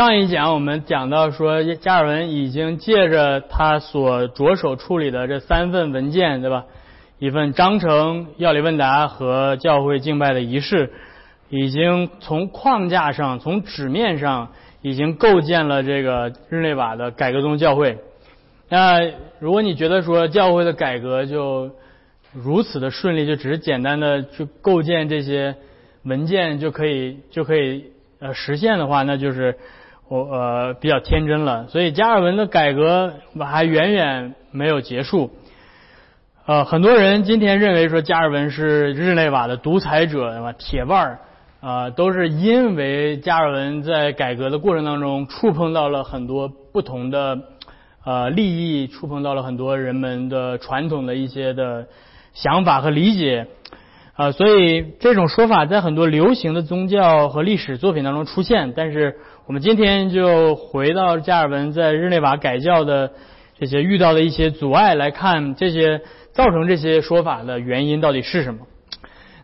上一讲我们讲到说，加尔文已经借着他所着手处理的这三份文件，对吧？一份章程、要理问答和教会敬拜的仪式，已经从框架上、从纸面上已经构建了这个日内瓦的改革宗教会。那如果你觉得说教会的改革就如此的顺利，就只是简单的去构建这些文件就可以就可以呃实现的话，那就是我呃比较天真了。所以加尔文的改革还远远没有结束。呃，很多人今天认为说加尔文是日内瓦的独裁者，对吧？铁腕儿啊，都是因为加尔文在改革的过程当中触碰到了很多不同的呃利益，触碰到了很多人们的传统的一些的。想法和理解，啊，所以这种说法在很多流行的宗教和历史作品当中出现。但是我们今天就回到加尔文在日内瓦改教的这些遇到的一些阻碍来看，这些造成这些说法的原因到底是什么？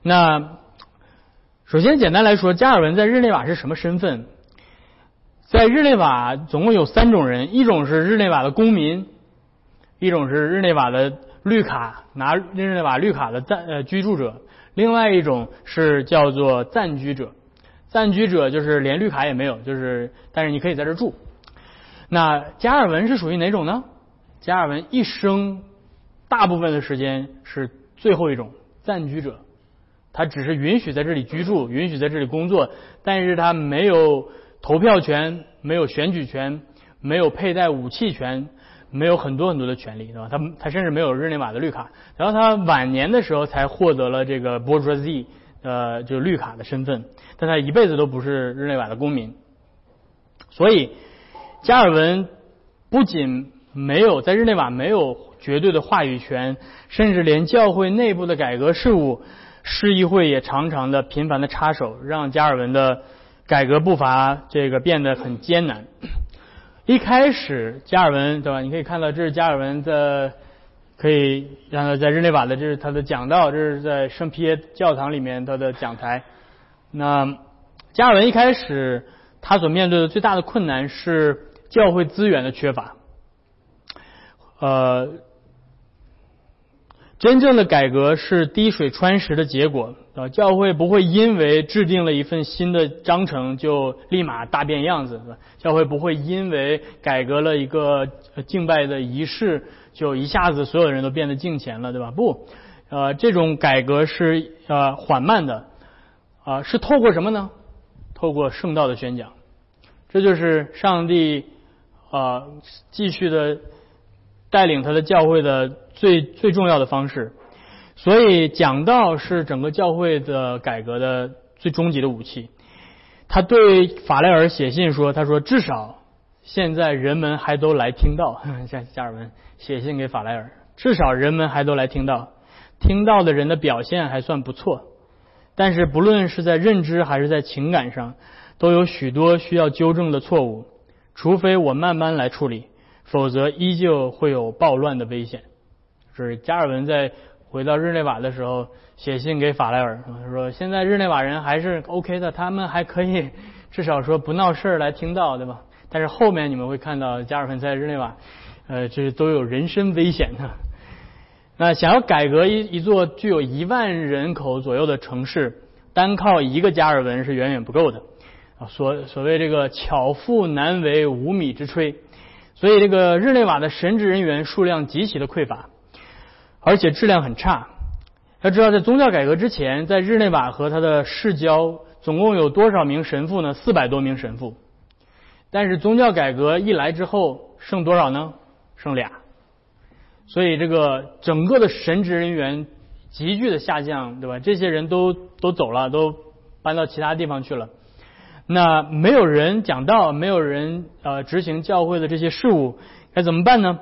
那首先简单来说，加尔文在日内瓦是什么身份？在日内瓦总共有三种人，一种是日内瓦的公民，一种是日内瓦的。绿卡拿日内瓦绿卡的暂呃居住者，另外一种是叫做暂居者，暂居者就是连绿卡也没有，就是但是你可以在这住。那加尔文是属于哪种呢？加尔文一生大部分的时间是最后一种暂居者，他只是允许在这里居住，允许在这里工作，但是他没有投票权，没有选举权，没有佩戴武器权。没有很多很多的权利，对吧？他他甚至没有日内瓦的绿卡，然后他晚年的时候才获得了这个 bourgeoisie，呃，就是绿卡的身份，但他一辈子都不是日内瓦的公民。所以，加尔文不仅没有在日内瓦没有绝对的话语权，甚至连教会内部的改革事务，市议会也常常的频繁的插手，让加尔文的改革步伐这个变得很艰难。一开始，加尔文对吧？你可以看到，这是加尔文的，可以让他在日内瓦的，这是他的讲道，这是在圣皮耶教堂里面他的讲台。那加尔文一开始，他所面对的最大的困难是教会资源的缺乏。呃。真正的改革是滴水穿石的结果啊！教会不会因为制定了一份新的章程就立马大变样子，教会不会因为改革了一个敬拜的仪式就一下子所有人都变得敬虔了，对吧？不，呃，这种改革是呃缓慢的啊，是透过什么呢？透过圣道的宣讲，这就是上帝啊继续的带领他的教会的。最最重要的方式，所以讲道是整个教会的改革的最终极的武器。他对法莱尔写信说：“他说至少现在人们还都来听到。”像加尔文写信给法莱尔，至少人们还都来听到，听到的人的表现还算不错。但是不论是在认知还是在情感上，都有许多需要纠正的错误。除非我慢慢来处理，否则依旧会有暴乱的危险。是加尔文在回到日内瓦的时候写信给法莱尔，他说：“现在日内瓦人还是 OK 的，他们还可以至少说不闹事儿来听到，对吧？但是后面你们会看到加尔文在日内瓦，呃，这都有人身危险的。那想要改革一一座具有一万人口左右的城市，单靠一个加尔文是远远不够的啊。所所谓这个巧妇难为无米之炊，所以这个日内瓦的神职人员数量极其的匮乏。”而且质量很差。要知道，在宗教改革之前，在日内瓦和他的市郊，总共有多少名神父呢？四百多名神父。但是宗教改革一来之后，剩多少呢？剩俩。所以这个整个的神职人员急剧的下降，对吧？这些人都都走了，都搬到其他地方去了。那没有人讲道，没有人呃执行教会的这些事务，该怎么办呢？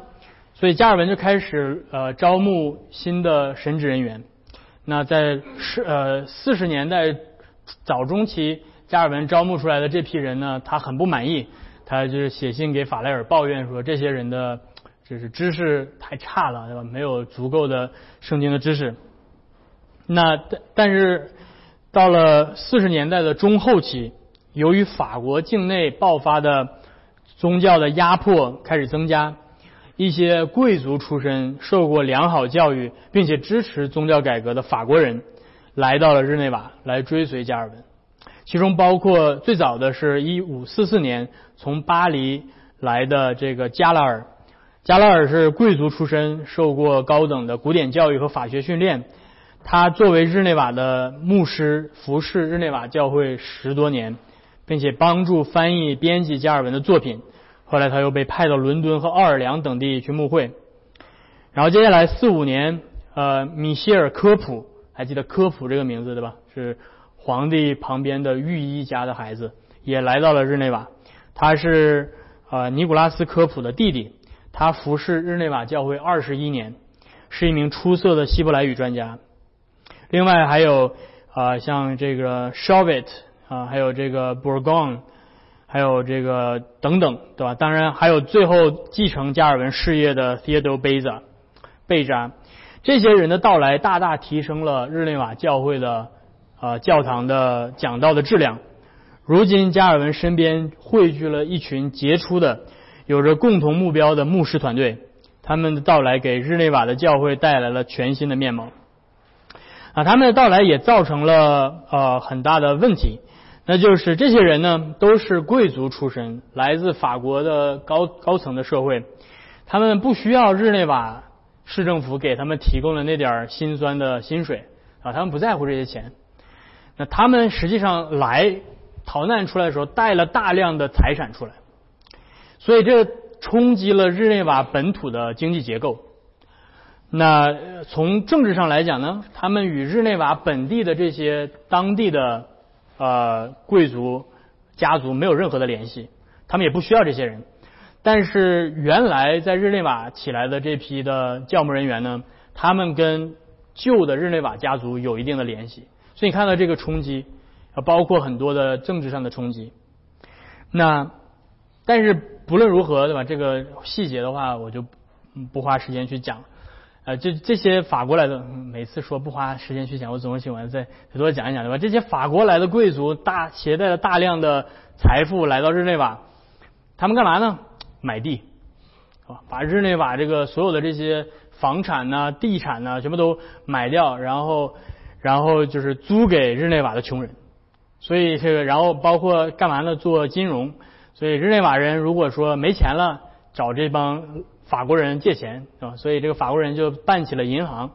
所以加尔文就开始呃招募新的神职人员。那在是呃四十年代早中期，加尔文招募出来的这批人呢，他很不满意，他就是写信给法莱尔抱怨说，这些人的就是知识太差了，对吧？没有足够的圣经的知识。那但但是到了四十年代的中后期，由于法国境内爆发的宗教的压迫开始增加，一些贵族出身、受过良好教育并且支持宗教改革的法国人来到了日内瓦，来追随加尔文。其中包括最早的是一五四四年从巴黎来的这个加拉尔。加拉尔是贵族出身，受过高等的古典教育和法学训练。他作为日内瓦的牧师，服侍日内瓦教会十多年，并且帮助翻译、编辑加尔文的作品。后来他又被派到伦敦和奥尔良等地去牧会。然后接下来四五年，呃，米歇尔科普，还记得科普这个名字对吧？是皇帝旁边的御医家的孩子，也来到了日内瓦。他是呃尼古拉斯科普的弟弟。他服侍日内瓦教会二十一年，是一名出色的希伯来语专家。另外还有啊，像这个 s h a v i t 啊，还有这个 Bourgon，还有这个等等，对吧？当然还有最后继承加尔文事业的 Theodore Beza 贝扎。这些人的到来大大提升了日内瓦教会的啊教堂的讲道的质量。如今加尔文身边汇聚了一群杰出的。有着共同目标的牧师团队，他们的到来给日内瓦的教会带来了全新的面貌。啊，他们的到来也造成了呃很大的问题，那就是这些人呢都是贵族出身，来自法国的高高层的社会，他们不需要日内瓦市政府给他们提供的那点儿辛酸的薪水啊，他们不在乎这些钱。那他们实际上来逃难出来的时候，带了大量的财产出来。所以这冲击了日内瓦本土的经济结构。那从政治上来讲呢，他们与日内瓦本地的这些当地的呃贵族家族没有任何的联系，他们也不需要这些人。但是原来在日内瓦起来的这批的教牧人员呢，他们跟旧的日内瓦家族有一定的联系。所以你看到这个冲击，啊包括很多的政治上的冲击。那但是。不论如何，对吧？这个细节的话，我就不花时间去讲。呃，这这些法国来的，每次说不花时间去讲，我总是喜欢再再多讲一讲，对吧？这些法国来的贵族大携带了大量的财富来到日内瓦，他们干嘛呢？买地，啊，把日内瓦这个所有的这些房产呐、地产呐，全部都买掉，然后然后就是租给日内瓦的穷人。所以这个，然后包括干嘛呢？做金融。所以日内瓦人如果说没钱了，找这帮法国人借钱，是吧？所以这个法国人就办起了银行。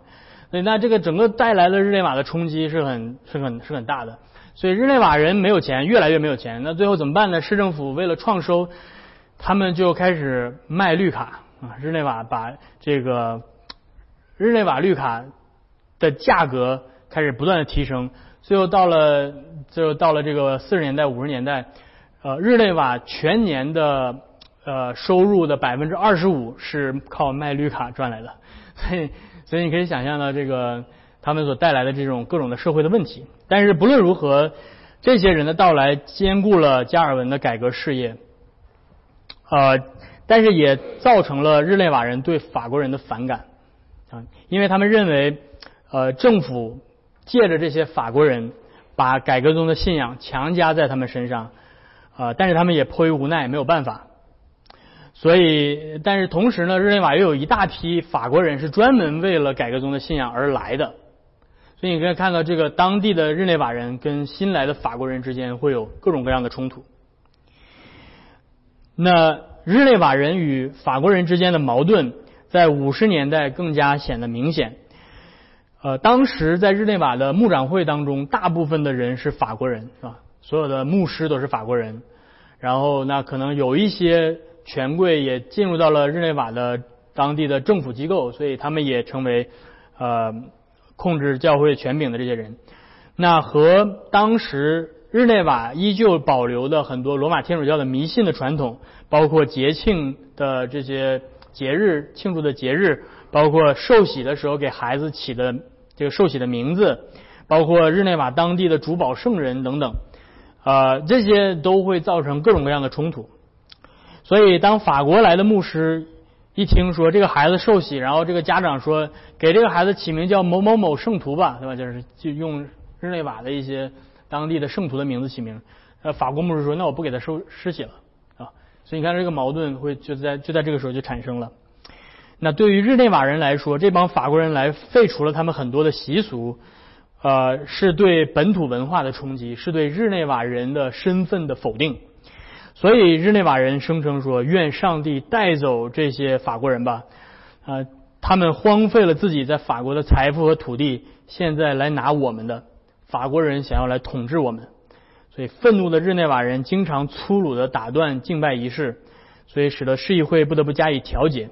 所以那这个整个带来的日内瓦的冲击是很是很是很大的。所以日内瓦人没有钱，越来越没有钱。那最后怎么办呢？市政府为了创收，他们就开始卖绿卡啊。日内瓦把这个日内瓦绿卡的价格开始不断的提升，最后到了最后到了这个四十年代五十年代。呃，日内瓦全年的呃收入的百分之二十五是靠卖绿卡赚来的，所以所以你可以想象到这个他们所带来的这种各种的社会的问题。但是不论如何，这些人的到来兼顾了加尔文的改革事业，呃，但是也造成了日内瓦人对法国人的反感啊，因为他们认为呃政府借着这些法国人把改革中的信仰强加在他们身上。啊，但是他们也迫于无奈，没有办法。所以，但是同时呢，日内瓦又有一大批法国人是专门为了改革宗的信仰而来的。所以你可以看到，这个当地的日内瓦人跟新来的法国人之间会有各种各样的冲突。那日内瓦人与法国人之间的矛盾，在五十年代更加显得明显。呃，当时在日内瓦的牧长会当中，大部分的人是法国人，是吧？所有的牧师都是法国人，然后那可能有一些权贵也进入到了日内瓦的当地的政府机构，所以他们也成为呃控制教会权柄的这些人。那和当时日内瓦依旧保留的很多罗马天主教的迷信的传统，包括节庆的这些节日庆祝的节日，包括受洗的时候给孩子起的这个受洗的名字，包括日内瓦当地的主保圣人等等。呃，这些都会造成各种各样的冲突。所以，当法国来的牧师一听说这个孩子受洗，然后这个家长说给这个孩子起名叫某某某圣徒吧，对吧？就是就用日内瓦的一些当地的圣徒的名字起名。呃，法国牧师说，那我不给他收尸体了啊。所以你看这个矛盾会就在就在这个时候就产生了。那对于日内瓦人来说，这帮法国人来废除了他们很多的习俗，呃，是对本土文化的冲击，是对日内瓦人的身份的否定。所以日内瓦人声称说：“愿上帝带走这些法国人吧！”啊，他们荒废了自己在法国的财富和土地，现在来拿我们的。法国人想要来统治我们，所以愤怒的日内瓦人经常粗鲁的打断敬拜仪式，所以使得市议会不得不加以调解。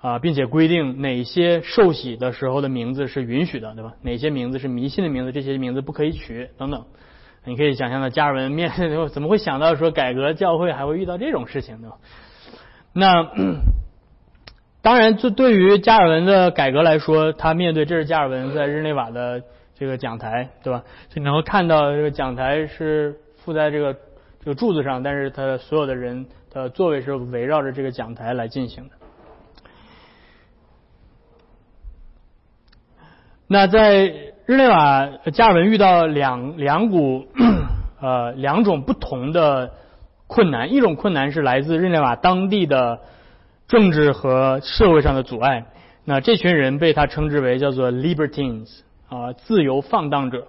啊，并且规定哪些受洗的时候的名字是允许的，对吧？哪些名字是迷信的名字，这些名字不可以取，等等。你可以想象到加尔文面 怎么会想到说改革教会还会遇到这种事情，对吧？那当然，这对于加尔文的改革来说，他面对这是加尔文在日内瓦的这个讲台，对吧？所以能够看到这个讲台是附在这个这个柱子上，但是他所有的人的座位是围绕着这个讲台来进行的。那在日内瓦，加尔文遇到两两股 呃两种不同的困难，一种困难是来自日内瓦当地的政治和社会上的阻碍。那这群人被他称之为叫做 libertines 啊，自由放荡者。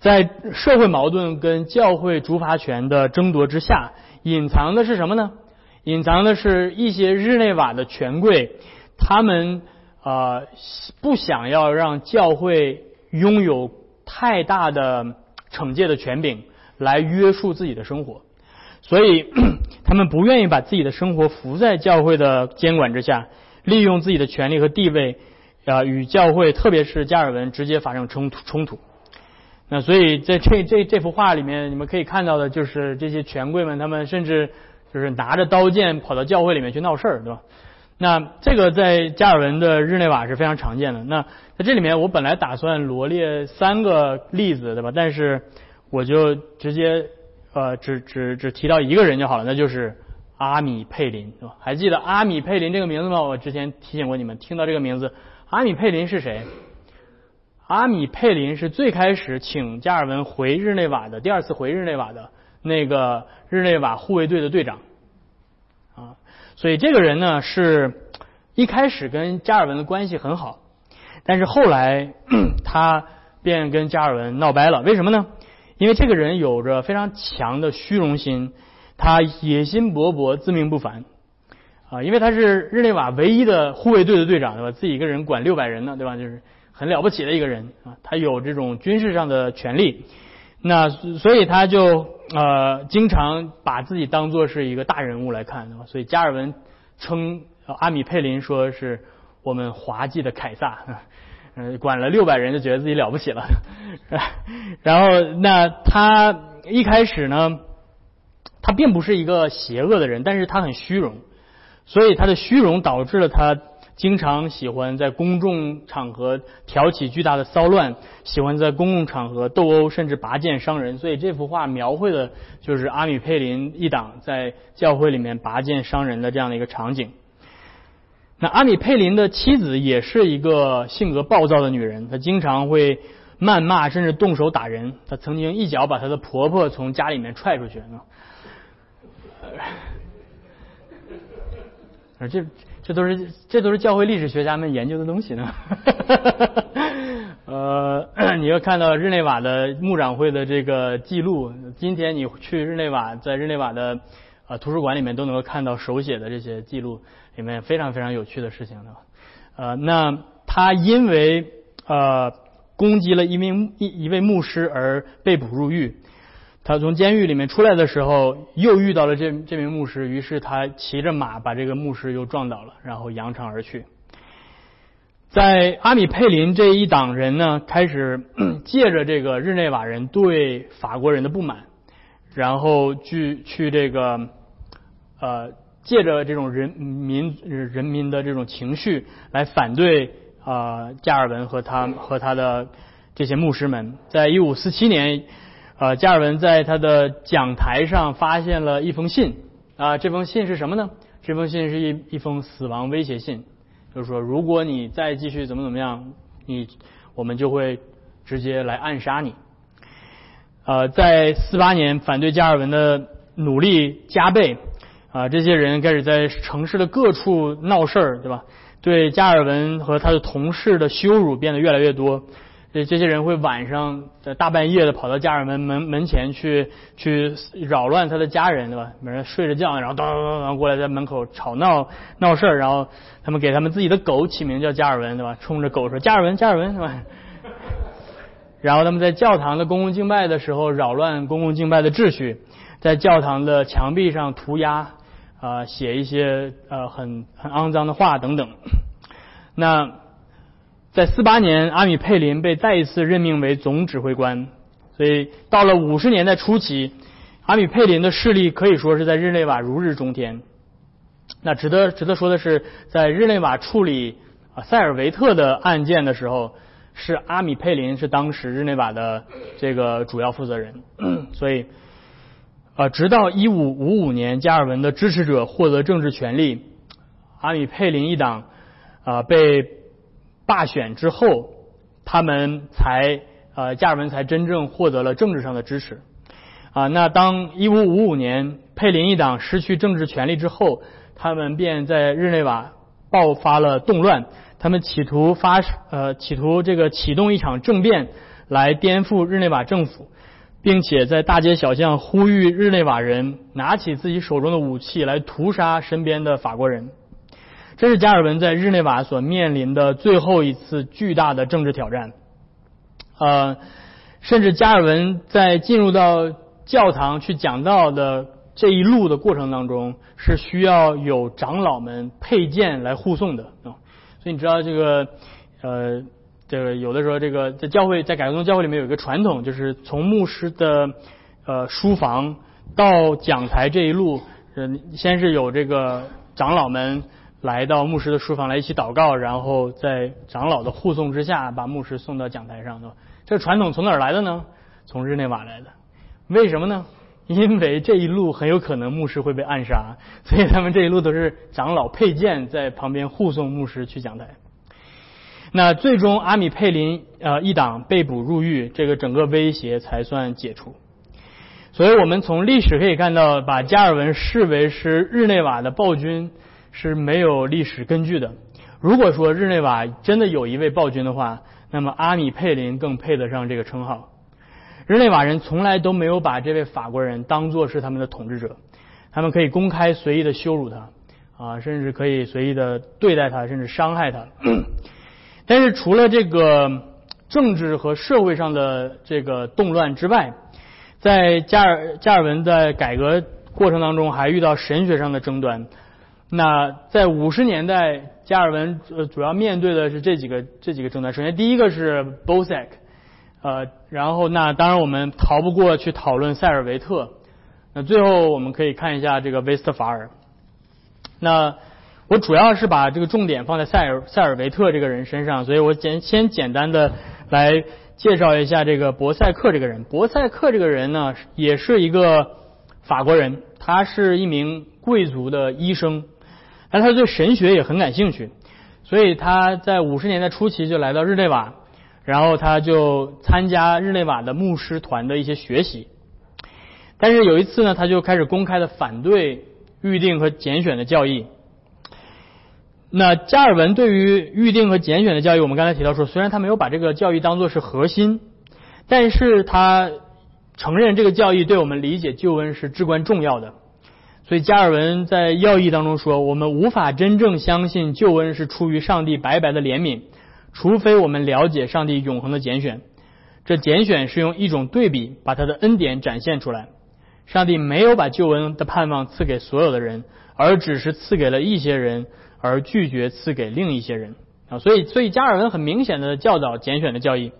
在社会矛盾跟教会主法权的争夺之下，隐藏的是什么呢？隐藏的是一些日内瓦的权贵，他们。啊，不想要让教会拥有太大的惩戒的权柄来约束自己的生活，所以 他们不愿意把自己的生活服在教会的监管之下，利用自己的权利和地位啊与教会，特别是加尔文直接发生冲突冲突。那所以在这这这幅画里面，你们可以看到的就是这些权贵们，他们甚至就是拿着刀剑跑到教会里面去闹事儿，对吧？那这个在加尔文的日内瓦是非常常见的。那在这里面，我本来打算罗列三个例子，对吧？但是我就直接呃只只只提到一个人就好了，那就是阿米佩林，是吧？还记得阿米佩林这个名字吗？我之前提醒过你们，听到这个名字，阿米佩林是谁？阿米佩林是最开始请加尔文回日内瓦的第二次回日内瓦的那个日内瓦护卫队的队长。所以这个人呢，是一开始跟加尔文的关系很好，但是后来 他便跟加尔文闹掰了。为什么呢？因为这个人有着非常强的虚荣心，他野心勃勃，自命不凡啊。因为他是日内瓦唯一的护卫队的队长，对吧？自己一个人管六百人呢，对吧？就是很了不起的一个人啊。他有这种军事上的权利，那所以他就。呃，经常把自己当做是一个大人物来看，所以加尔文称阿米佩林说是我们滑稽的凯撒，嗯，管了六百人就觉得自己了不起了。然后，那他一开始呢，他并不是一个邪恶的人，但是他很虚荣，所以他的虚荣导致了他。经常喜欢在公众场合挑起巨大的骚乱，喜欢在公共场合斗殴，甚至拔剑伤人。所以这幅画描绘的就是阿米佩林一党在教会里面拔剑伤人的这样的一个场景。那阿米佩林的妻子也是一个性格暴躁的女人，她经常会谩骂，甚至动手打人。她曾经一脚把她的婆婆从家里面踹出去。而这。这都是这都是教会历史学家们研究的东西呢。呃，你要看到日内瓦的牧长会的这个记录，今天你去日内瓦，在日内瓦的呃图书馆里面都能够看到手写的这些记录，里面非常非常有趣的事情呢。呃，那他因为呃攻击了一名一一位牧师而被捕入狱。他从监狱里面出来的时候，又遇到了这这名牧师，于是他骑着马把这个牧师又撞倒了，然后扬长而去。在阿米佩林这一党人呢，开始 借着这个日内瓦人对法国人的不满，然后去去这个呃借着这种人民人民的这种情绪来反对啊加尔文和他和他的这些牧师们，在一五四七年。呃，加尔文在他的讲台上发现了一封信啊，这封信是什么呢？这封信是一一封死亡威胁信，就是说，如果你再继续怎么怎么样，你我们就会直接来暗杀你。呃，在四八年反对加尔文的努力加倍，啊，这些人开始在城市的各处闹事儿，对吧？对加尔文和他的同事的羞辱变得越来越多。这这些人会晚上在大半夜的跑到加尔文门门前去去扰乱他的家人，对吧？每人睡着觉，然后当当当过来在门口吵闹闹事儿，然后他们给他们自己的狗起名叫加尔文，对吧？冲着狗说加尔文加尔文，对吧？然后他们在教堂的公共敬拜的时候扰乱公共敬拜的秩序，在教堂的墙壁上涂鸦啊，写一些呃很很肮脏的话等等。那在四八年，阿米佩林被再一次任命为总指挥官，所以到了五十年代初期，阿米佩林的势力可以说是在日内瓦如日中天。那值得值得说的是，在日内瓦处理啊塞尔维特的案件的时候。是阿米佩林是当时日内瓦的这个主要负责人，所以，呃，直到一五五五年加尔文的支持者获得政治权利，阿米佩林一党啊被罢选之后，他们才呃加尔文才真正获得了政治上的支持啊。那当一五五五年佩林一党失去政治权利之后，他们便在日内瓦爆发了动乱。他们企图发呃企图这个启动一场政变来颠覆日内瓦政府，并且在大街小巷呼吁日内瓦人拿起自己手中的武器来屠杀身边的法国人。这是加尔文在日内瓦所面临的最后一次巨大的政治挑战。呃，甚至加尔文在进入到教堂去讲道的这一路的过程当中，是需要有长老们佩剑来护送的啊。所以你知道这个，呃，这个有的时候这个在教会，在改革宗教会里面有一个传统，就是从牧师的呃书房到讲台这一路，呃，先是有这个长老们来到牧师的书房来一起祷告，然后在长老的护送之下把牧师送到讲台上。这传统从哪儿来的呢？从日内瓦来的。为什么呢？因为这一路很有可能牧师会被暗杀，所以他们这一路都是长老佩剑在旁边护送牧师去讲台。那最终阿米佩林呃一党被捕入狱，这个整个威胁才算解除。所以我们从历史可以看到，把加尔文视为是日内瓦的暴君是没有历史根据的。如果说日内瓦真的有一位暴君的话，那么阿米佩林更配得上这个称号。日内瓦人从来都没有把这位法国人当作是他们的统治者，他们可以公开随意的羞辱他，啊，甚至可以随意的对待他，甚至伤害他。但是除了这个政治和社会上的这个动乱之外，在加尔加尔文在改革过程当中还遇到神学上的争端。那在五十年代，加尔文呃主要面对的是这几个这几个争端。首先第一个是 b o s a c 呃，然后那当然我们逃不过去讨论塞尔维特。那最后我们可以看一下这个威斯特法尔。那我主要是把这个重点放在塞尔塞尔维特这个人身上，所以我简先简单的来介绍一下这个博塞克这个人。博塞克这个人呢，也是一个法国人，他是一名贵族的医生，但他对神学也很感兴趣，所以他在五十年代初期就来到日内瓦。然后他就参加日内瓦的牧师团的一些学习，但是有一次呢，他就开始公开的反对预定和拣选的教义。那加尔文对于预定和拣选的教义，我们刚才提到说，虽然他没有把这个教义当做是核心，但是他承认这个教义对我们理解救恩是至关重要的。所以加尔文在要义当中说，我们无法真正相信救恩是出于上帝白白的怜悯。除非我们了解上帝永恒的拣选，这拣选是用一种对比把他的恩典展现出来。上帝没有把救恩的盼望赐给所有的人，而只是赐给了一些人，而拒绝赐给另一些人啊。所以，所以加尔文很明显的教导拣选的教义，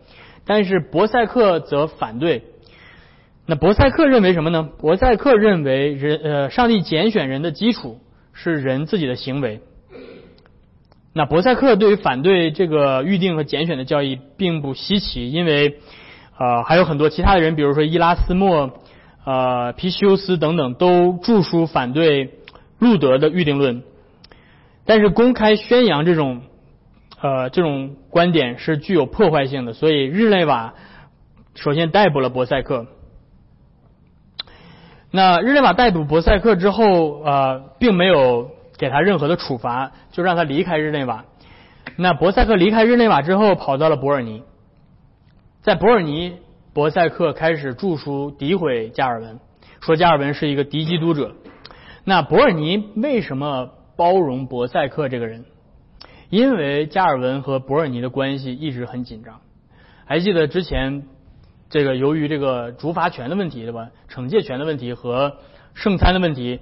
但是博塞克则反对。那博塞克认为什么呢？博塞克认为人呃，上帝拣选人的基础是人自己的行为。那博塞克对于反对这个预定和拣选的教义并不稀奇，因为呃还有很多其他的人，比如说伊拉斯莫、呃皮修斯等等，都著书反对路德的预定论。但是公开宣扬这种呃这种观点是具有破坏性的，所以日内瓦首先逮捕了博塞克。那日内瓦逮捕博塞克之后，呃，并没有给他任何的处罚，就让他离开日内瓦。那博塞克离开日内瓦之后，跑到了伯尔尼，在伯尔尼，博塞克开始著书诋毁加尔文，说加尔文是一个敌基督者。那伯尔尼为什么包容博塞克这个人？因为加尔文和伯尔尼的关系一直很紧张。还记得之前？这个由于这个主罚权的问题，对吧？惩戒权的问题和圣餐的问题，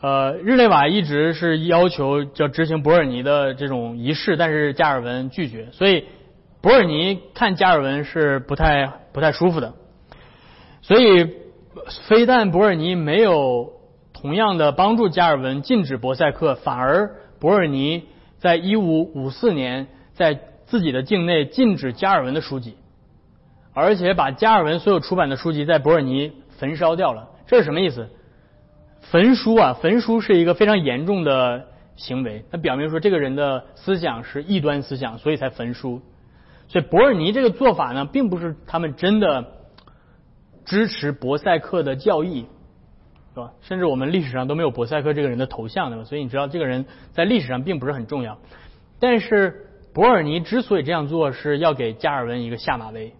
呃，日内瓦一直是要求要执行伯尔尼的这种仪式，但是加尔文拒绝，所以伯尔尼看加尔文是不太不太舒服的。所以非但伯尔尼没有同样的帮助加尔文禁止博塞克，反而伯尔尼在一五五四年在自己的境内禁止加尔文的书籍。而且把加尔文所有出版的书籍在伯尔尼焚烧掉了，这是什么意思？焚书啊，焚书是一个非常严重的行为，它表明说这个人的思想是异端思想，所以才焚书。所以伯尔尼这个做法呢，并不是他们真的支持博塞克的教义，是吧？甚至我们历史上都没有博塞克这个人的头像，对吧？所以你知道这个人在历史上并不是很重要。但是伯尔尼之所以这样做，是要给加尔文一个下马威。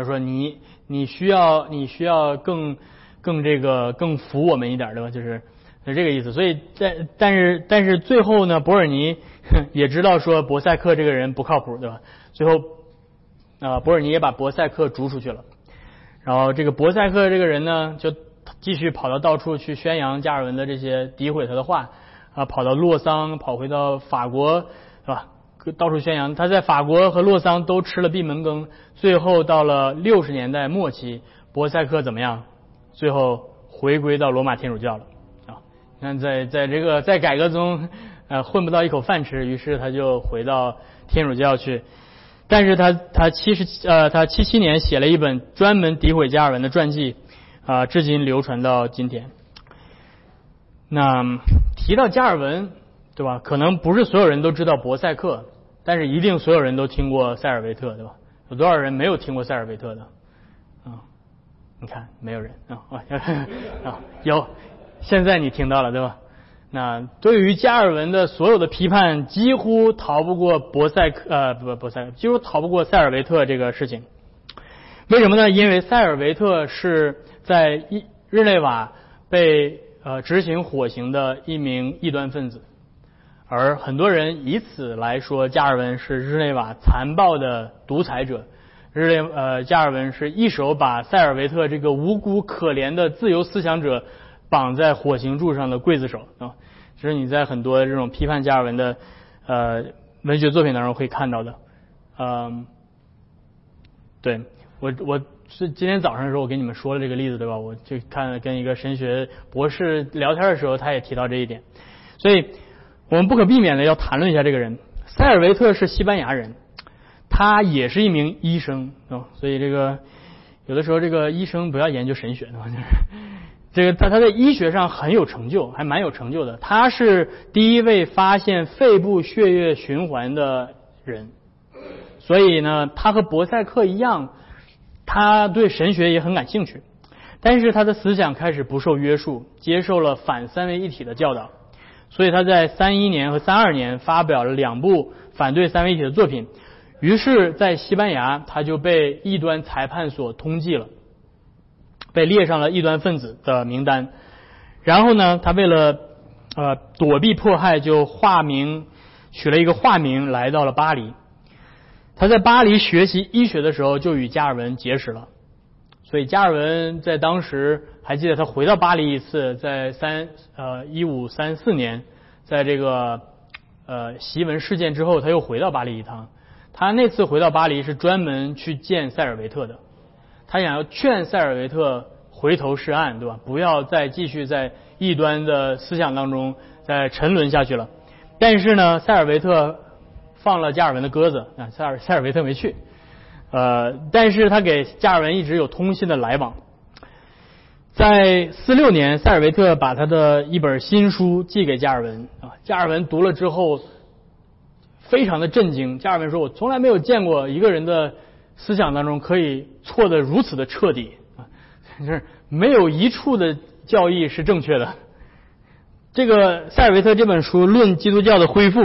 他说：“你你需要你需要更更这个更服我们一点，对吧？就是是这个意思。所以在但是但是最后呢，伯尔尼 也知道说博塞克这个人不靠谱，对吧？最后啊，伯尔尼也把博塞克逐出去了。然后这个博塞克这个人呢，就继续跑到到处去宣扬加尔文的这些诋毁他的话啊，跑到洛桑，跑回到法国，是吧？”到处宣扬，他在法国和洛桑都吃了闭门羹。最后到了六十年代末期，博塞克怎么样？最后回归到罗马天主教了啊！你看，在在这个在改革中，呃，混不到一口饭吃，于是他就回到天主教去。但是他他七十呃他七七年写了一本专门诋毁加尔文的传记啊，至今流传到今天。那提到加尔文。对吧？可能不是所有人都知道博塞克，但是一定所有人都听过塞尔维特，对吧？有多少人没有听过塞尔维特的？啊，你看，没有人啊 啊，有，现在你听到了，对吧？那对于加尔文的所有的批判，几乎逃不过博塞克，呃，不，博塞克，几乎逃不过塞尔维特这个事情。为什么呢？因为塞尔维特是在一日内瓦被呃执行火刑的一名异端分子。而很多人以此来说，加尔文是日内瓦残暴的独裁者。日内呃，加尔文是一手把塞尔维特这个无辜可怜的自由思想者绑在火刑柱上的刽子手啊，这是你在很多这种批判加尔文的呃文学作品当中会看到的。嗯，对我我是今天早上的时候我给你们说了这个例子对吧？我就看跟一个神学博士聊天的时候，他也提到这一点，所以。我们不可避免的要谈论一下这个人，塞尔维特是西班牙人，他也是一名医生啊，所以这个有的时候这个医生不要研究神学，就是 这个他他在医学上很有成就，还蛮有成就的。他是第一位发现肺部血液循环的人，所以呢，他和博塞克一样，他对神学也很感兴趣，但是他的思想开始不受约束，接受了反三位一体的教导。所以他在三一年和三二年发表了两部反对三位一体的作品，于是，在西班牙他就被异端裁判所通缉了，被列上了异端分子的名单。然后呢，他为了呃躲避迫害，就化名取了一个化名来到了巴黎。他在巴黎学习医学的时候，就与加尔文结识了。所以加尔文在当时还记得他回到巴黎一次，在三呃一五三四年，在这个呃檄文事件之后，他又回到巴黎一趟。他那次回到巴黎是专门去见塞尔维特的，他想要劝塞尔维特回头是岸，对吧？不要再继续在异端的思想当中再沉沦下去了。但是呢，塞尔维特放了加尔文的鸽子啊，塞尔塞尔维特没去。呃，但是他给加尔文一直有通信的来往。在四六年，塞尔维特把他的一本新书寄给加尔文啊，加尔文读了之后，非常的震惊。加尔文说：“我从来没有见过一个人的思想当中可以错得如此的彻底啊，就是没有一处的教义是正确的。这个塞尔维特这本书《论基督教的恢复》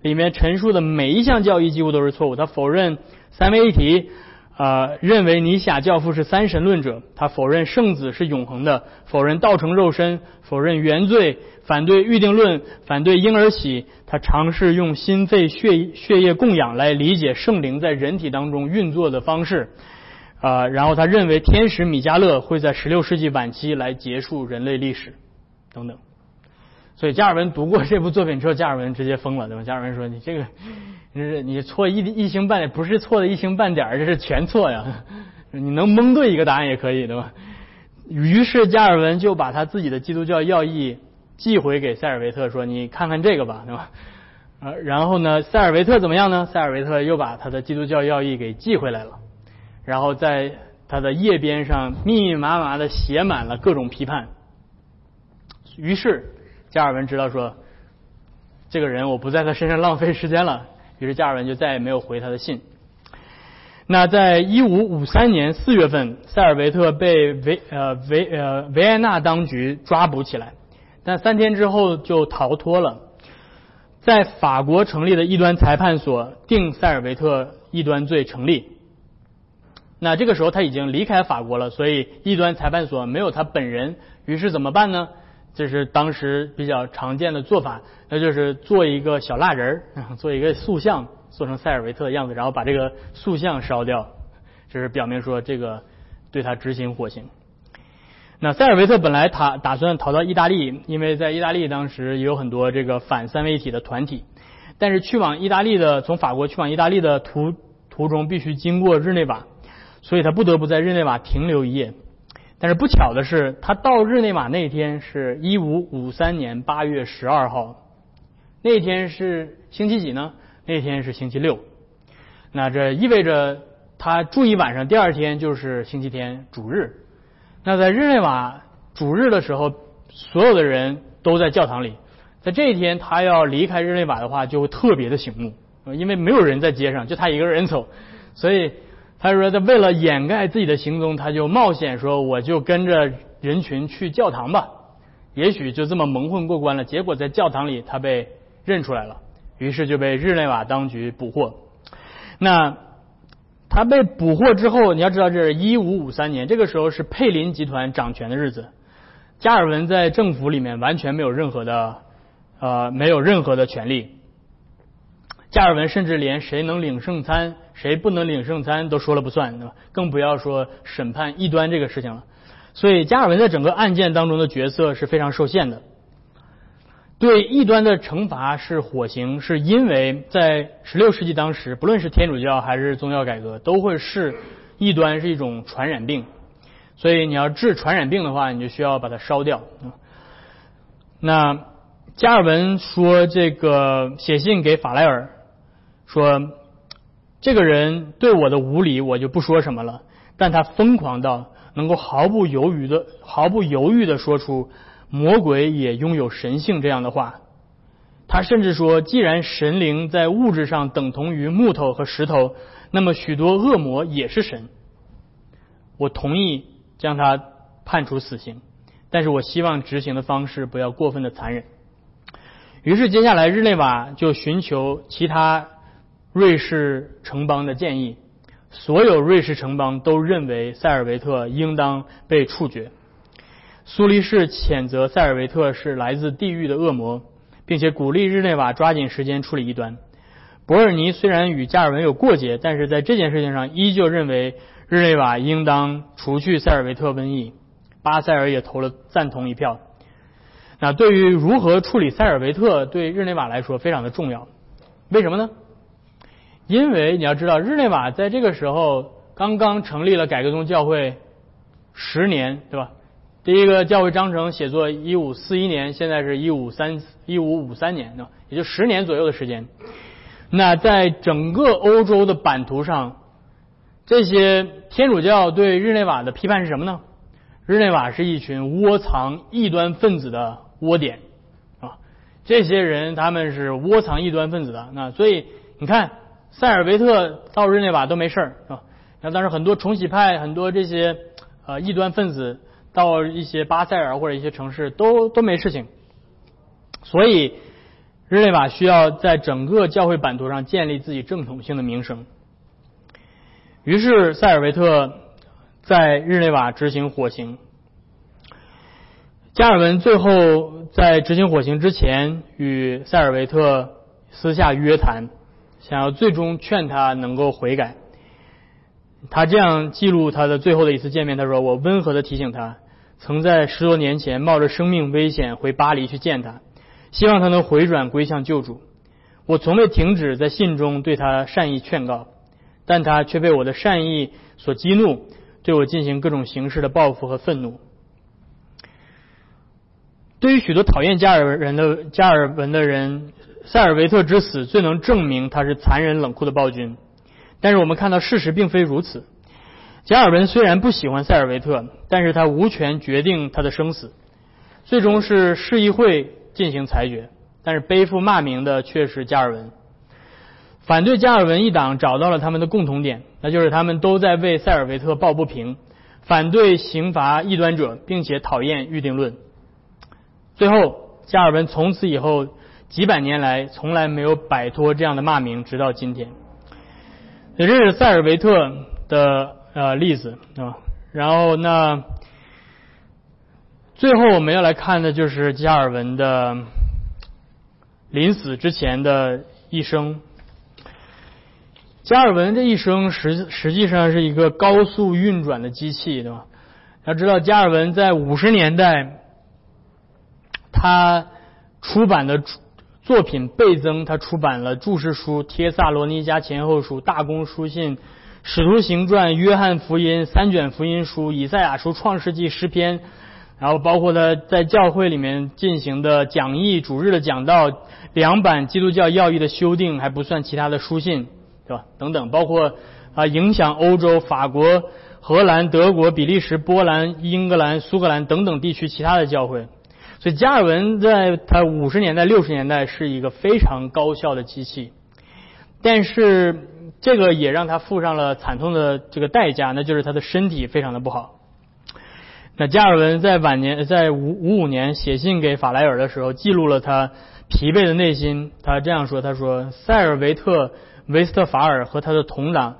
里面陈述的每一项教义几乎都是错误。他否认三位一体，啊，认为尼撒教父是三神论者，他否认圣子是永恒的，否认道成肉身，否认原罪，反对预定论，反对婴儿洗。他尝试用心肺血血液供养来理解圣灵在人体当中运作的方式。啊，然后他认为天使米迦勒会在十六世纪晚期来结束人类历史，等等。所以加尔文读过这部作品之后，加尔文直接疯了，对吧？加尔文说：“你这个，你是你错一一星半点，不是错的一星半点儿这是全错呀！你能蒙对一个答案也可以，对吧？”于是加尔文就把他自己的基督教要义寄回给塞尔维特，说：“你看看这个吧，对吧？”呃，然后呢，塞尔维特怎么样呢？塞尔维特又把他的基督教要义给寄回来了。然后在他的页边上密密麻麻的写满了各种批判。于是加尔文知道说，这个人我不在他身上浪费时间了。于是加尔文就再也没有回他的信。那在一五五三年四月份，塞尔维特被维呃维呃维埃纳当局抓捕起来，但三天之后就逃脱了。在法国成立的异端裁判所定塞尔维特异端罪成立。那这个时候他已经离开法国了，所以异端裁判所没有他本人，于是怎么办呢？这是当时比较常见的做法，那就是做一个小蜡人儿，做一个塑像，做成塞尔维特的样子，然后把这个塑像烧掉，这是表明说这个对他执行火刑。那塞尔维特本来他打算逃到意大利，因为在意大利当时也有很多这个反三位一体的团体，但是去往意大利的从法国去往意大利的途途中必须经过日内瓦。所以他不得不在日内瓦停留一夜，但是不巧的是，他到日内瓦那天是一五五三年八月十二号，那天是星期几呢？那天是星期六。那这意味着他住一晚上，第二天就是星期天主日。那在日内瓦主日的时候，所有的人都在教堂里。在这一天，他要离开日内瓦的话，就会特别的醒目，因为没有人在街上，就他一个人走，所以。他说：“他为了掩盖自己的行踪，他就冒险说，我就跟着人群去教堂吧，也许就这么蒙混过关了。结果在教堂里，他被认出来了，于是就被日内瓦当局捕获。那他被捕获之后，你要知道，这是一五五三年，这个时候是佩林集团掌权的日子，加尔文在政府里面完全没有任何的呃，没有任何的权利。加尔文甚至连谁能领圣餐。”谁不能领圣餐都说了不算，对吧？更不要说审判异端这个事情了。所以加尔文在整个案件当中的角色是非常受限的。对异端的惩罚是火刑，是因为在十六世纪当时，不论是天主教还是宗教改革，都会视异端是一种传染病。所以你要治传染病的话，你就需要把它烧掉。那加尔文说，这个写信给法莱尔说。这个人对我的无礼，我就不说什么了。但他疯狂到能够毫不犹豫的、毫不犹豫的说出“魔鬼也拥有神性”这样的话。他甚至说，既然神灵在物质上等同于木头和石头，那么许多恶魔也是神。我同意将他判处死刑，但是我希望执行的方式不要过分的残忍。于是，接下来日内瓦就寻求其他。瑞士城邦的建议，所有瑞士城邦都认为塞尔维特应当被处决。苏黎世谴责塞尔维特是来自地狱的恶魔，并且鼓励日内瓦抓紧时间处理异端。伯尔尼虽然与加尔文有过节，但是在这件事情上依旧认为日内瓦应当除去塞尔维特瘟疫。巴塞尔也投了赞同一票。那对于如何处理塞尔维特，对日内瓦来说非常的重要。为什么呢？因为你要知道，日内瓦在这个时候刚刚成立了改革宗教会十年，对吧？第一个教会章程写作一五四一年，现在是一五三一五五三年，对吧？也就十年左右的时间。那在整个欧洲的版图上，这些天主教对日内瓦的批判是什么呢？日内瓦是一群窝藏异端分子的窝点啊！这些人他们是窝藏异端分子的，那所以你看。塞尔维特到日内瓦都没事儿，是吧？那当时很多重洗派、很多这些呃异端分子到一些巴塞尔或者一些城市都都没事情。所以日内瓦需要在整个教会版图上建立自己正统性的名声。于是塞尔维特在日内瓦执行火刑。加尔文最后在执行火刑之前，与塞尔维特私下约谈，想要最终劝他能够悔改。他这样记录他的最后的一次见面，他说：“我温和的提醒他，曾在十多年前冒着生命危险回巴黎去见他，希望他能回转归向救主。我从未停止在信中对他善意劝告，但他却被我的善意所激怒，对我进行各种形式的报复和愤怒。对于许多讨厌加尔人的加尔文的人，塞尔维特之死最能证明他是残忍冷酷的暴君。”但是我们看到事实并非如此。加尔文虽然不喜欢塞尔维特，但是他无权决定他的生死，最终是市议会进行裁决。但是背负骂名的却是加尔文。反对加尔文一党找到了他们的共同点，那就是他们都在为塞尔维特抱不平，反对刑罚异端者，并且讨厌预定论。最后，加尔文从此以后几百年来从来没有摆脱这样的骂名，直到今天。也这是塞尔维特的呃例子啊，然后那最后我们要来看的就是加尔文的临死之前的一生。加尔文这一生实实际上是一个高速运转的机器，对吧？要知道加尔文在五十年代他出版的。作品倍增，他出版了注释书《帖萨罗尼迦前后书》《大公书信》《使徒行传》《约翰福音》三卷福音书《以赛亚书》《创世纪》诗篇，然后包括他在教会里面进行的讲义、主日的讲道、两版基督教要义的修订，还不算其他的书信，对吧？等等，包括啊影响欧洲、法国、荷兰、德国、比利时、波兰、英格兰、苏格兰等等地区其他的教会。所以加尔文在他五十年代、六十年代是一个非常高效的机器，但是这个也让他付上了惨痛的这个代价，那就是他的身体非常的不好。那加尔文在晚年，在五五五年写信给法莱尔的时候，记录了他疲惫的内心。他这样说：“他说，塞尔维特·维斯特法尔和他的同党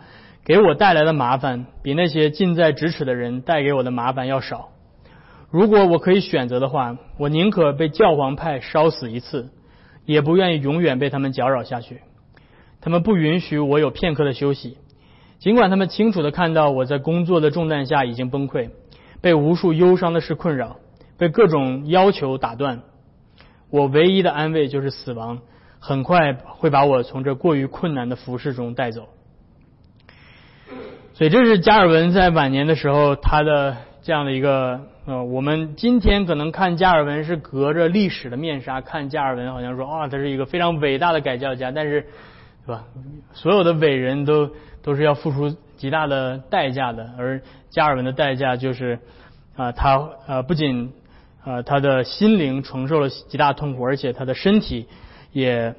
给我带来的麻烦，比那些近在咫尺的人带给我的麻烦要少。”如果我可以选择的话，我宁可被教皇派烧死一次，也不愿意永远被他们搅扰下去。他们不允许我有片刻的休息，尽管他们清楚的看到我在工作的重担下已经崩溃，被无数忧伤的事困扰，被各种要求打断。我唯一的安慰就是死亡，很快会把我从这过于困难的服饰中带走。所以，这是加尔文在晚年的时候他的这样的一个。呃，我们今天可能看加尔文是隔着历史的面纱看加尔文，好像说啊，他是一个非常伟大的改教家，但是，是吧？所有的伟人都都是要付出极大的代价的，而加尔文的代价就是啊，他呃不仅啊他的心灵承受了极大痛苦，而且他的身体也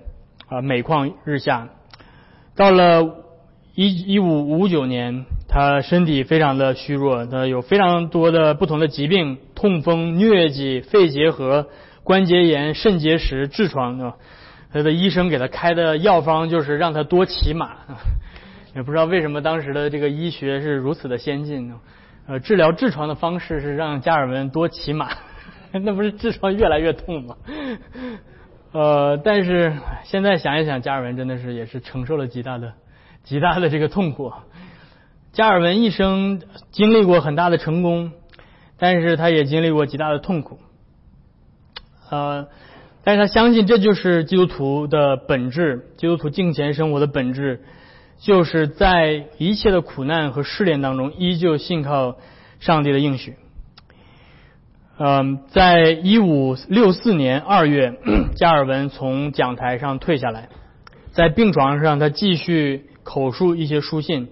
啊每况日下。到了一一五五九年。他身体非常的虚弱，他有非常多的不同的疾病，痛风、疟疾、肺结核、关节炎、肾结石、痔疮，对吧？他的医生给他开的药方就是让他多骑马，也不知道为什么当时的这个医学是如此的先进。呃，治疗痔疮的方式是让加尔文多骑马，那不是痔疮越来越痛吗？呃，但是现在想一想，加尔文真的是也是承受了极大的、极大的这个痛苦。加尔文一生经历过很大的成功，但是他也经历过极大的痛苦。呃，但是他相信这就是基督徒的本质，基督徒敬虔生活的本质，就是在一切的苦难和试炼当中，依旧信靠上帝的应许。嗯，在一五六四年二月，加尔文从讲台上退下来，在病床上，他继续口述一些书信。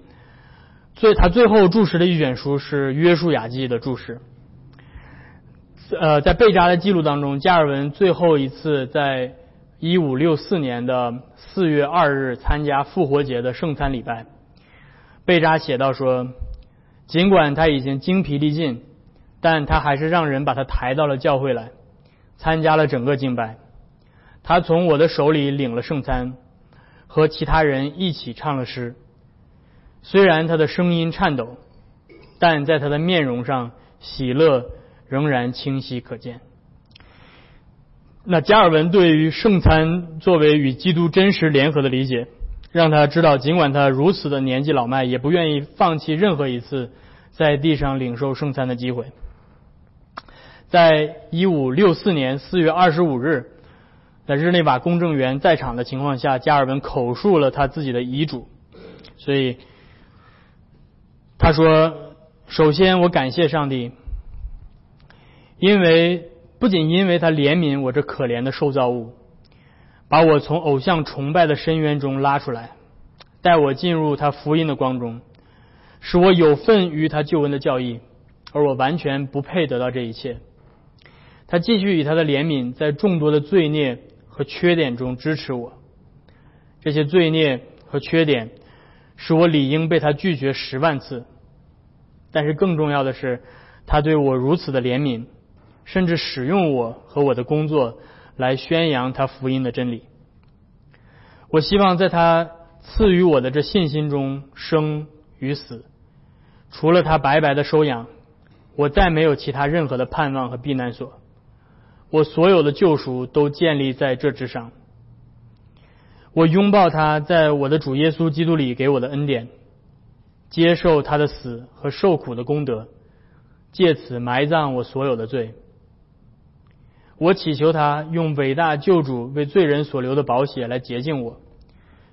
所以他最后注释的一卷书是《约书亚记》的注释。呃，在贝扎的记录当中，加尔文最后一次在一五六四年的四月二日参加复活节的圣餐礼拜。贝扎写道说：“尽管他已经精疲力尽，但他还是让人把他抬到了教会来，参加了整个敬拜。他从我的手里领了圣餐，和其他人一起唱了诗。虽然他的声音颤抖，但在他的面容上，喜乐仍然清晰可见。那加尔文对于圣餐作为与基督真实联合的理解，让他知道，尽管他如此的年纪老迈，也不愿意放弃任何一次在地上领受圣餐的机会。在一五六四年四月二十五日。在日内瓦公证员在场的情况下，加尔文口述了他自己的遗嘱。所以他说：“首先，我感谢上帝，因为不仅因为他怜悯我这可怜的受造物，把我从偶像崇拜的深渊中拉出来，带我进入他福音的光中，使我有份于他救恩的教义，而我完全不配得到这一切。他继续以他的怜悯，在众多的罪孽。”和缺点中支持我，这些罪孽和缺点使我理应被他拒绝十万次。但是更重要的是，他对我如此的怜悯，甚至使用我和我的工作来宣扬他福音的真理。我希望在他赐予我的这信心中，生与死，除了他白白的收养，我再没有其他任何的盼望和避难所。我所有的救赎都建立在这之上。我拥抱他在我的主耶稣基督里给我的恩典，接受他的死和受苦的功德，借此埋葬我所有的罪。我祈求他用伟大救主为罪人所留的宝血来洁净我，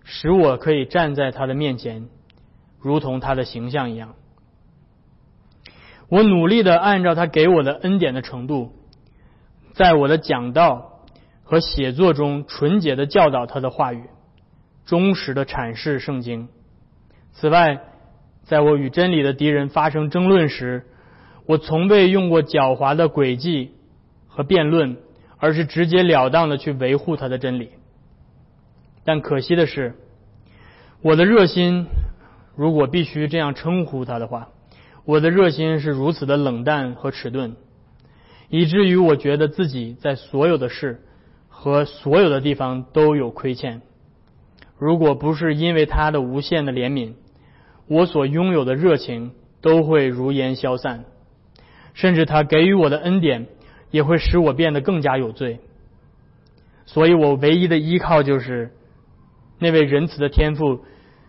使我可以站在他的面前，如同他的形象一样。我努力的按照他给我的恩典的程度。在我的讲道和写作中，纯洁的教导他的话语，忠实的阐释圣经。此外，在我与真理的敌人发生争论时，我从未用过狡猾的诡计和辩论，而是直截了当的去维护他的真理。但可惜的是，我的热心，如果必须这样称呼他的话，我的热心是如此的冷淡和迟钝。以至于我觉得自己在所有的事和所有的地方都有亏欠。如果不是因为他的无限的怜悯，我所拥有的热情都会如烟消散，甚至他给予我的恩典也会使我变得更加有罪。所以我唯一的依靠就是那位仁慈的天父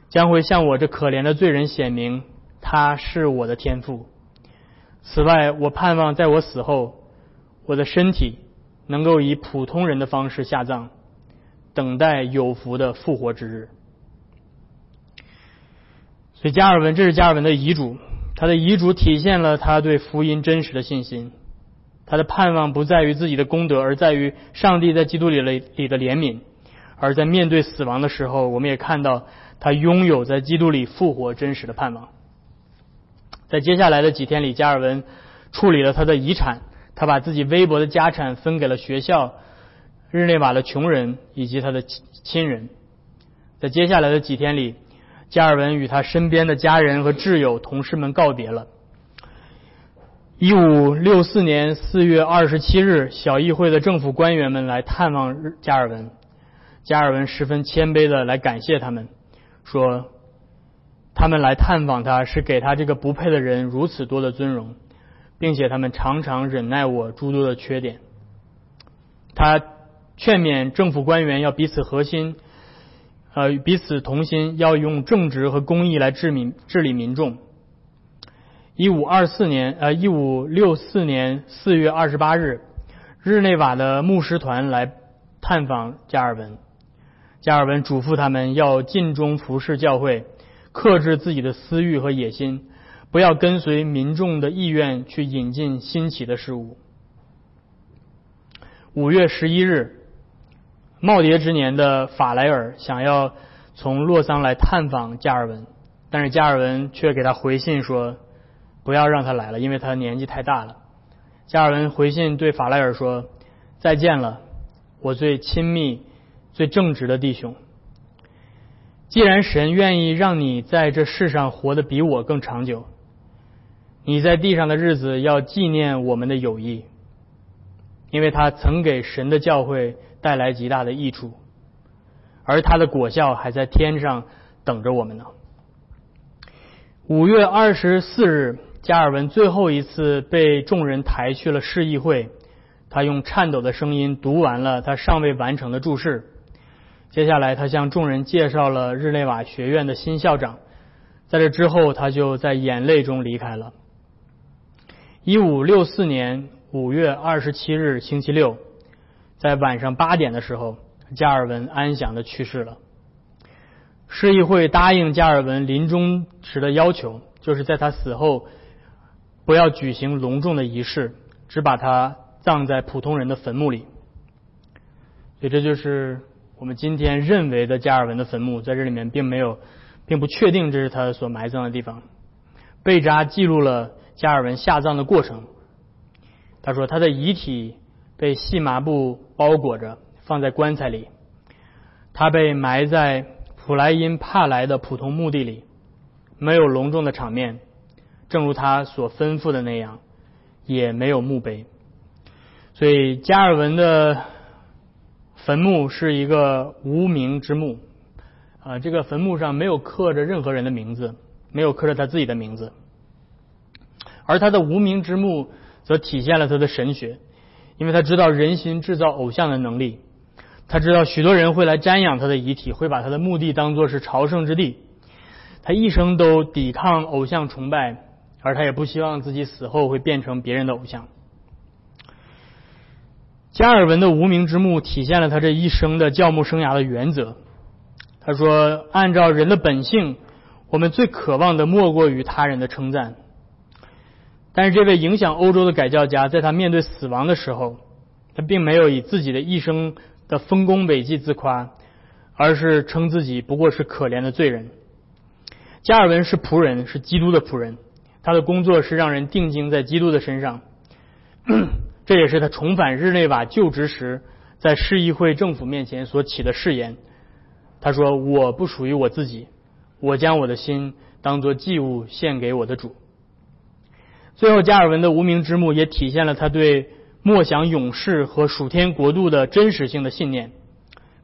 将会向我这可怜的罪人显明他是我的天父。此外，我盼望在我死后。我的身体能够以普通人的方式下葬，等待有福的复活之日。所以加尔文，这是加尔文的遗嘱。他的遗嘱体现了他对福音真实的信心。他的盼望不在于自己的功德，而在于上帝在基督里里的怜悯。而在面对死亡的时候，我们也看到他拥有在基督里复活真实的盼望。在接下来的几天里，加尔文处理了他的遗产。他把自己微薄的家产分给了学校、日内瓦的穷人以及他的亲亲人。在接下来的几天里，加尔文与他身边的家人和挚友、同事们告别了。一五六四年四月二十七日，小议会的政府官员们来探望加尔文，加尔文十分谦卑的来感谢他们，说他们来探访他是给他这个不配的人如此多的尊荣。并且他们常常忍耐我诸多的缺点。他劝勉政府官员要彼此核心，呃，彼此同心，要用正直和公义来治民治理民众。一五二四年，呃，一五六四年四月二十八日，日内瓦的牧师团来探访加尔文。加尔文嘱咐他们要尽忠服侍教会，克制自己的私欲和野心。不要跟随民众的意愿去引进新奇的事物。五月十一日，耄耋之年的法莱尔想要从洛桑来探访加尔文，但是加尔文却给他回信说，不要让他来了，因为他年纪太大了。加尔文回信对法莱尔说：“再见了，我最亲密、最正直的弟兄。既然神愿意让你在这世上活得比我更长久。”你在地上的日子要纪念我们的友谊，因为他曾给神的教会带来极大的益处，而他的果效还在天上等着我们呢。五月二十四日，加尔文最后一次被众人抬去了市议会。他用颤抖的声音读完了他尚未完成的注释。接下来，他向众人介绍了日内瓦学院的新校长。在这之后，他就在眼泪中离开了。一五六四年五月二十七日星期六，在晚上八点的时候，加尔文安详的去世了。市议会答应加尔文临终时的要求，就是在他死后不要举行隆重的仪式，只把他葬在普通人的坟墓里。所以这就是我们今天认为的加尔文的坟墓，在这里面并没有，并不确定这是他所埋葬的地方。贝扎记录了加尔文下葬的过程。他说，他的遗体被细麻布包裹着，放在棺材里。他被埋在。普莱因帕莱的普通墓地里，没有隆重的场面，正如他所吩咐的那样，也没有墓碑。所以加尔文的坟墓是一个无名之墓，啊，这个坟墓上没有刻着任何人的名字，没有刻着他自己的名字。而他的无名之墓则体现了他的神学，因为他知道人心制造偶像的能力。他知道许多人会来瞻仰他的遗体，会把他的墓地当作是朝圣之地。他一生都抵抗偶像崇拜，而他也不希望自己死后会变成别人的偶像。加尔文的无名之墓体现了他这一生的教牧生涯的原则。他说：“按照人的本性，我们最渴望的莫过于他人的称赞。”但是这位影响欧洲的改教家，在他面对死亡的时候，他并没有以自己的一生。的丰功伟绩自夸，而是称自己不过是可怜的罪人。加尔文是仆人，是基督的仆人，他的工作是让人定睛在基督的身上。这也是他重返日内瓦就职时，在市议会政府面前所起的誓言。他说：“我不属于我自己，我将我的心当作祭物献给我的主。”最后，加尔文的无名之墓也体现了他对。默想永世和属天国度的真实性的信念，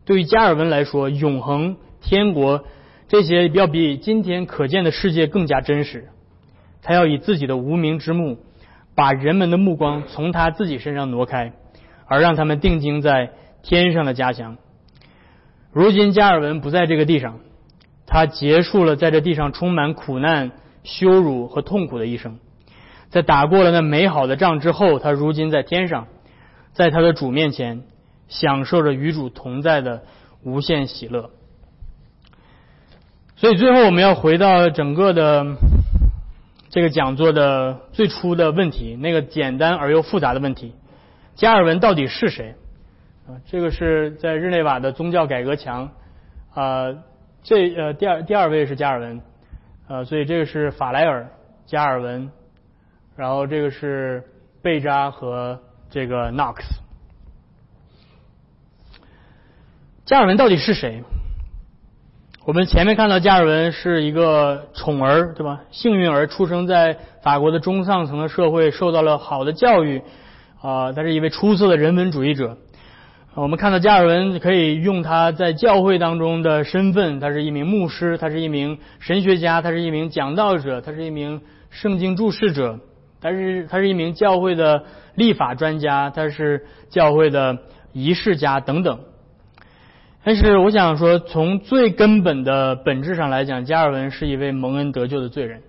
对于加尔文来说，永恒、天国这些要比今天可见的世界更加真实。他要以自己的无名之墓，把人们的目光从他自己身上挪开，而让他们定睛在天上的家乡。如今，加尔文不在这个地上，他结束了在这地上充满苦难、羞辱和痛苦的一生。在打过了那美好的仗之后，他如今在天上，在他的主面前，享受着与主同在的无限喜乐。所以最后我们要回到整个的这个讲座的最初的问题，那个简单而又复杂的问题：加尔文到底是谁？啊，这个是在日内瓦的宗教改革墙啊，这呃第二第二位是加尔文，呃，所以这个是法莱尔、加尔文。然后这个是贝扎和这个 Knox。加尔文到底是谁？我们前面看到加尔文是一个宠儿，对吧？幸运儿出生在法国的中上层的社会，受到了好的教育，啊，他是一位出色的人文主义者。我们看到加尔文可以用他在教会当中的身份，他是一名牧师，他是一名神学家，他是一名讲道者，他是一名圣经注释者。他是他是一名教会的立法专家，他是教会的仪式家等等。但是我想说，从最根本的本质上来讲，加尔文是一位蒙恩得救的罪人。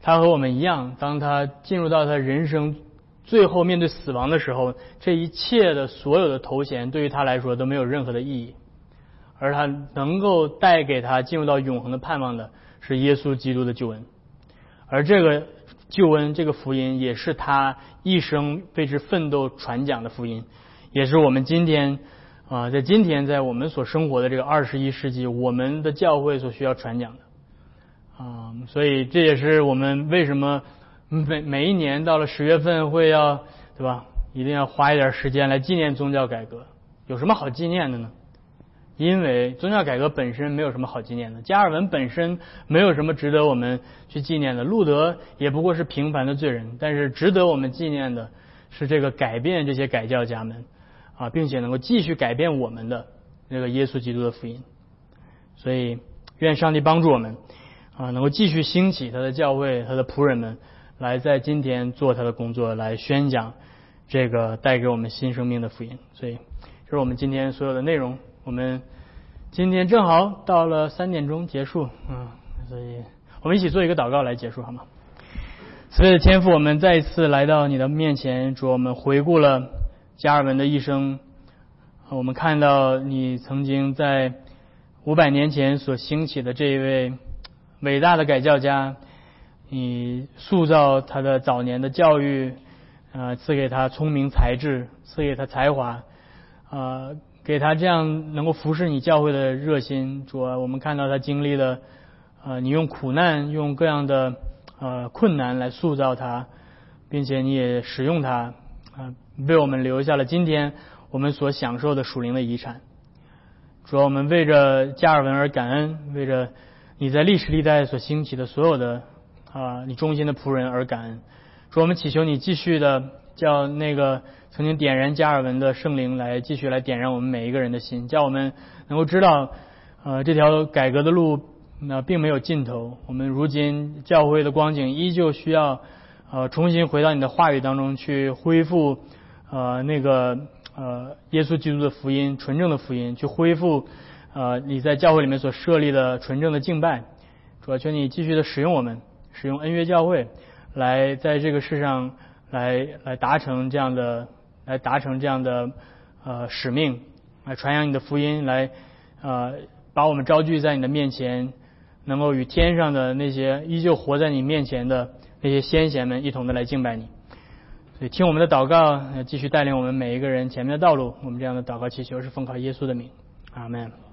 他和我们一样，当他进入到他人生最后面对死亡的时候，这一切的所有的头衔对于他来说都没有任何的意义，而他能够带给他进入到永恒的盼望的是耶稣基督的救恩，而这个。救恩这个福音也是他一生为之奋斗传讲的福音，也是我们今天啊，在今天在我们所生活的这个二十一世纪，我们的教会所需要传讲的啊，所以这也是我们为什么每每一年到了十月份会要对吧，一定要花一点时间来纪念宗教改革。有什么好纪念的呢？因为宗教改革本身没有什么好纪念的，加尔文本身没有什么值得我们去纪念的，路德也不过是平凡的罪人，但是值得我们纪念的是这个改变这些改教家们啊，并且能够继续改变我们的这个耶稣基督的福音。所以，愿上帝帮助我们啊，能够继续兴起他的教会，他的仆人们来在今天做他的工作，来宣讲这个带给我们新生命的福音。所以，这是我们今天所有的内容。我们今天正好到了三点钟结束，嗯，所以我们一起做一个祷告来结束好吗？所以的天父，我们再一次来到你的面前，主，我们回顾了加尔文的一生，我们看到你曾经在五百年前所兴起的这一位伟大的改教家，你塑造他的早年的教育，呃，赐给他聪明才智，赐给他才华，啊。给他这样能够服侍你教会的热心，主啊，我们看到他经历了，呃，你用苦难、用各样的呃困难来塑造他，并且你也使用他，啊，为我们留下了今天我们所享受的属灵的遗产。主啊，我们为着加尔文而感恩，为着你在历史历代所兴起的所有的啊你忠心的仆人而感恩。主，我们祈求你继续的叫那个。曾经点燃加尔文的圣灵来继续来点燃我们每一个人的心，叫我们能够知道，呃，这条改革的路那并没有尽头。我们如今教会的光景依旧需要，呃，重新回到你的话语当中去恢复，呃，那个呃耶稣基督的福音，纯正的福音，去恢复，呃，你在教会里面所设立的纯正的敬拜。主要求你继续的使用我们，使用恩约教会，来在这个世上来来达成这样的。来达成这样的呃使命，来传扬你的福音，来呃把我们招聚在你的面前，能够与天上的那些依旧活在你面前的那些先贤们一同的来敬拜你。所以听我们的祷告，继续带领我们每一个人前面的道路。我们这样的祷告祈求是奉靠耶稣的名，阿门。